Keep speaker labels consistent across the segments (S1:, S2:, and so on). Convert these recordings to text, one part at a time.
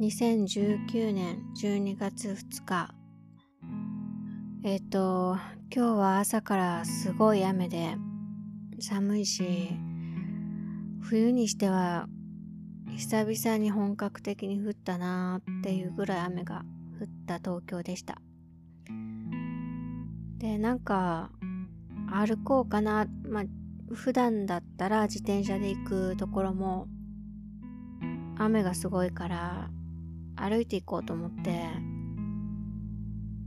S1: 2019年12月2日えっ、と今日は朝からすごい雨で寒いし冬にしては久々に本格的に降ったなーっていうぐらい雨が降った東京でした。でなんか歩こうかなまあ普段だったら自転車で行くところも雨がすごいから歩いていこうと思って。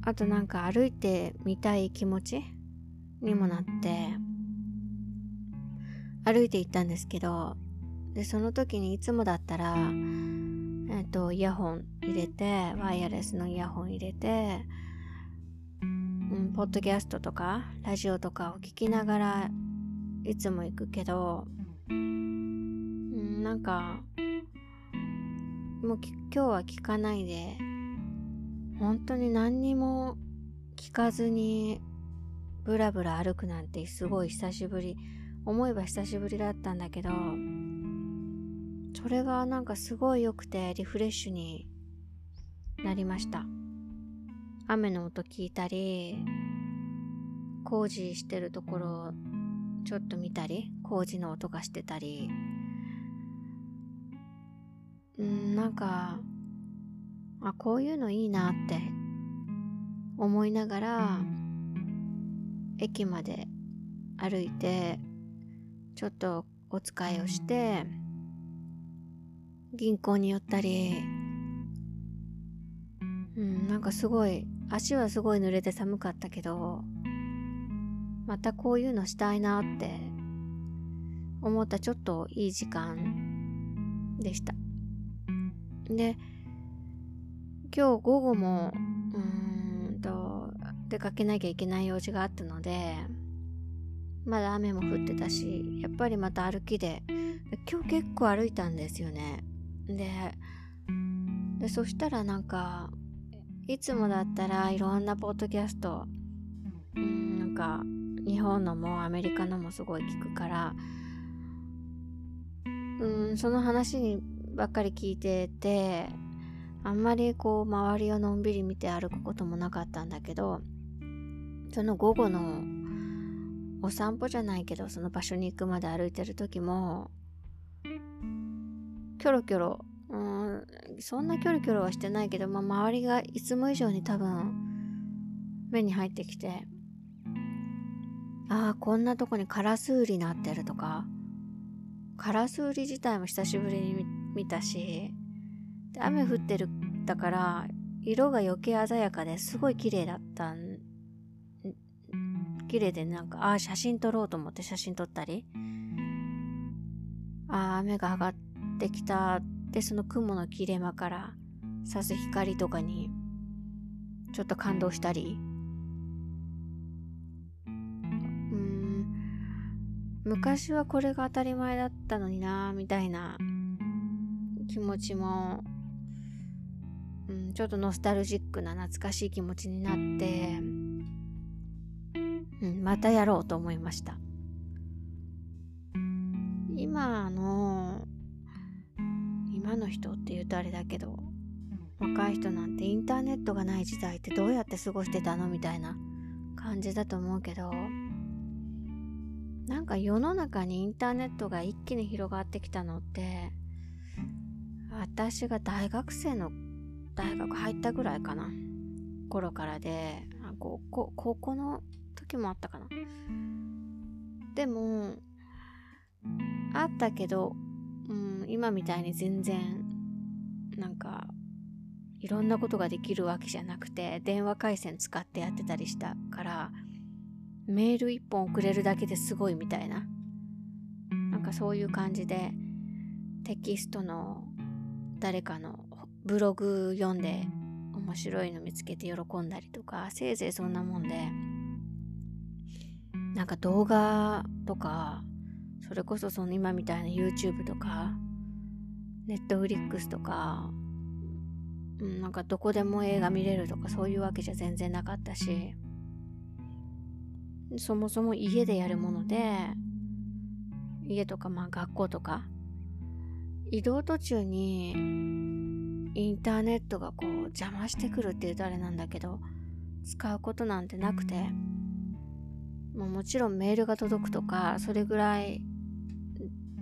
S1: あとなんか歩いてみたい気持ちにもなって。歩いて行ったんですけどでその時にいつもだったらえっ、とイヤホン入れてワイヤレスのイヤホン入れて、うん、ポッドキャストとかラジオとかを聞きながらいつも行くけど、うん、なんかもう今日は聞かないで。本当に何にも聞かずにブラブラ歩くなんてすごい久しぶり。思えば久しぶりだったんだけどそれがなんかすごい良くてリフレッシュになりました。雨の音聞いたり工事してるところちょっと見たり工事の音がしてたり。うんなんかあこういうのいいなって思いながら駅まで歩いてちょっとお使いをして銀行に寄ったりうんなんかすごい足はすごい濡れて寒かったけどまたこういうのしたいなって思ったちょっといい時間でした。で今日午後もうーんと出かけなきゃいけない用事があったのでまだ雨も降ってたしやっぱりまた歩きで今日結構歩いたんですよね。ででそしたらなんかいつもだったらいろんなポッドキャストうんなんか日本のもアメリカのもすごい聞くからうんその話にばっかり聞いててあんまりこう周りをのんびり見て歩くこともなかったんだけどその午後のお散歩じゃないけどその場所に行くまで歩いてる時もキョロキョロうんそんなキョロキョロはしてないけど、まあ、周りがいつも以上に多分目に入ってきてああこんなとこにカラスウリなってるとかカラスウリ自体も久しぶりに見たし。で雨降ってるだから色が余計鮮やかですごい綺麗だったん綺麗でなんかああ写真撮ろうと思って写真撮ったり。ああ雨が上がってきた。でその雲の切れ間から差す光とかにちょっと感動したり。うん。昔はこれが当たり前だったのになみたいな気持ちも、うん、ちょっとノスタルジックな懐かしい気持ちになって、うん、またやろうと思いました。今の今の人って言うとあれだけど若い人なんてインターネットがない時代ってどうやって過ごしてたのみたいな感じだと思うけどなんか世の中にインターネットが一気に広がってきたのって私が大学生の大学入ったぐらいかな。頃からで高校高校の時もあったかな。でもあったけど、うん、今みたいに全然なんかいろんなことができるわけじゃなくて電話回線使ってやってたりしたからメール1本送れるだけですごいみたいな。なんかそういう感じでテキストの誰かのブログ読んで面白いの見つけて喜んだりとかせいぜいそんなもんでなんか動画とかそれこそその今みたいな YouTube とか Netflix とか、うん、なんかどこでも映画見れるとかそういうわけじゃ全然なかったしそもそも家でやるもので家とかまあ学校とか移動途中にインターネットがこう邪魔してくるっていうとあれなんだけど使うことなんてなくてもうもちろんメールが届くとかそれぐらい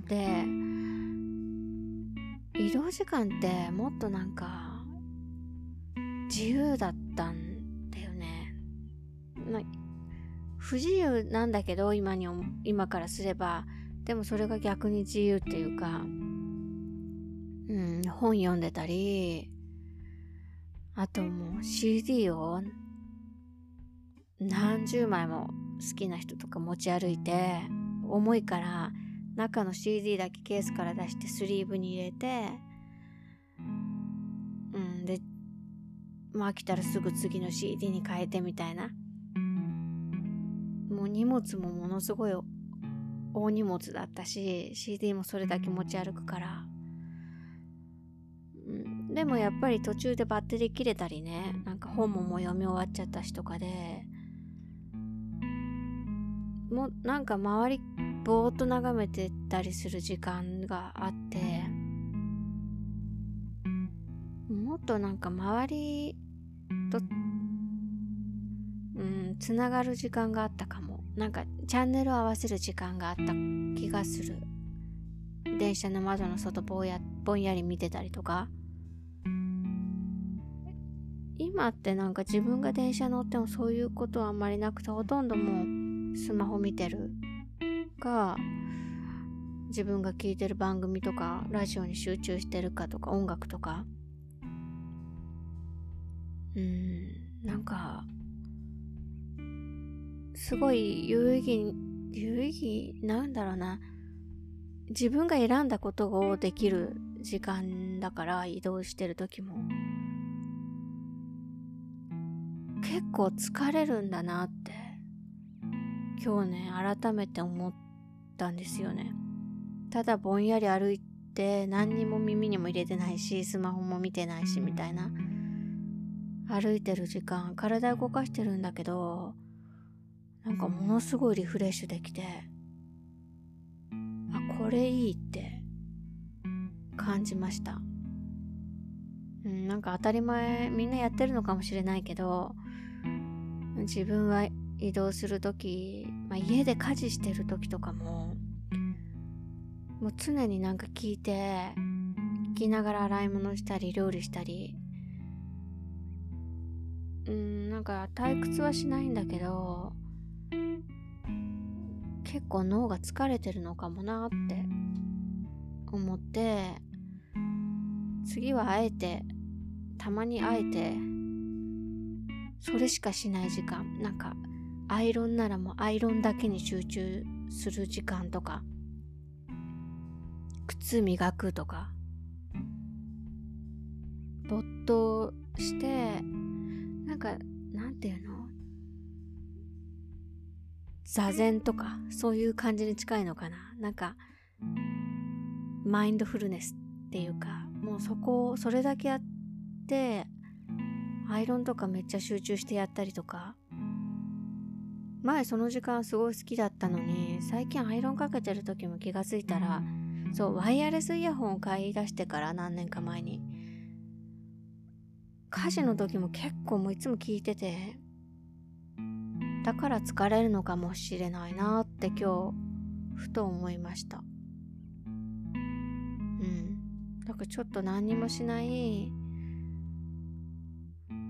S1: で移動時間ってもっとなんか自由だったんだよね。ま不自由なんだけど今に今からすればでもそれが逆に自由っていうか、うん、本読んでたりあともう CD を何十枚も好きな人とか持ち歩いて重いから中の CD だけケースから出してスリーブに入れてうんでまあ飽きたらすぐ次の CD に変えてみたいな。もう荷物もものすごい大荷物だったし CD もそれだけ持ち歩くから、でもやっぱり途中でバッテリー切れたりねなんか本ももう読み終わっちゃったしとかでもうなんか周りぼーっと眺めてたりする時間があってもっとなんか周りとうんつながる時間があったかも。なんかチャンネルを合わせる時間があった気がする。電車の窓の外ぼやぼんやり見てたりとか今ってなんか自分が電車乗ってもそういうことはあんまりなくてほとんどもうスマホ見てるか自分が聴いてる番組とかラジオに集中してるかとか音楽とか。うんなんかすごい有意義有意義なんだろうな。自分が選んだことをできる時間だから移動してる時も。結構疲れるんだなって今日ね改めて思ったんですよね。ただぼんやり歩いて何にも耳にも入れてないしスマホも見てないしみたいな。歩いてる時間体動かしてるんだけどなんかものすごいリフレッシュできてあこれいいって感じました。うんなんか当たり前みんなやってるのかもしれないけど自分は移動する時、まあ、家で家事してる時とかももう常になんか聞いて聞きながら洗い物したり料理したりうんなんか退屈はしないんだけど結構脳が疲れてるのかもなって思って次はあえてたまにあえてそれしかしない時間。なんかアイロンならもうアイロンだけに集中する時間とか。靴磨くとか。没頭してなんかなんていうの？座禅とかそういう感じに近いのかな。なんかマインドフルネスっていうかもうそこをそれだけやってアイロンとかめっちゃ集中してやったりとか。前その時間すごい好きだったのに最近アイロンかけてる時も気がついたらそうワイヤレスイヤホンを買い出してから何年か前に。家事の時も結構もういつも聞いててだから疲れるのかもしれないなって今日ふと思いました。うん。だからちょっと何にもしない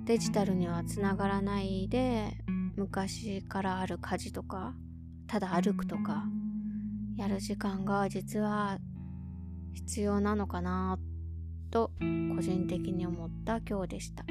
S1: デジタルにはつながらないで昔からある家事とかただ歩くとかやる時間が実は必要なのかなと個人的に思った今日でした。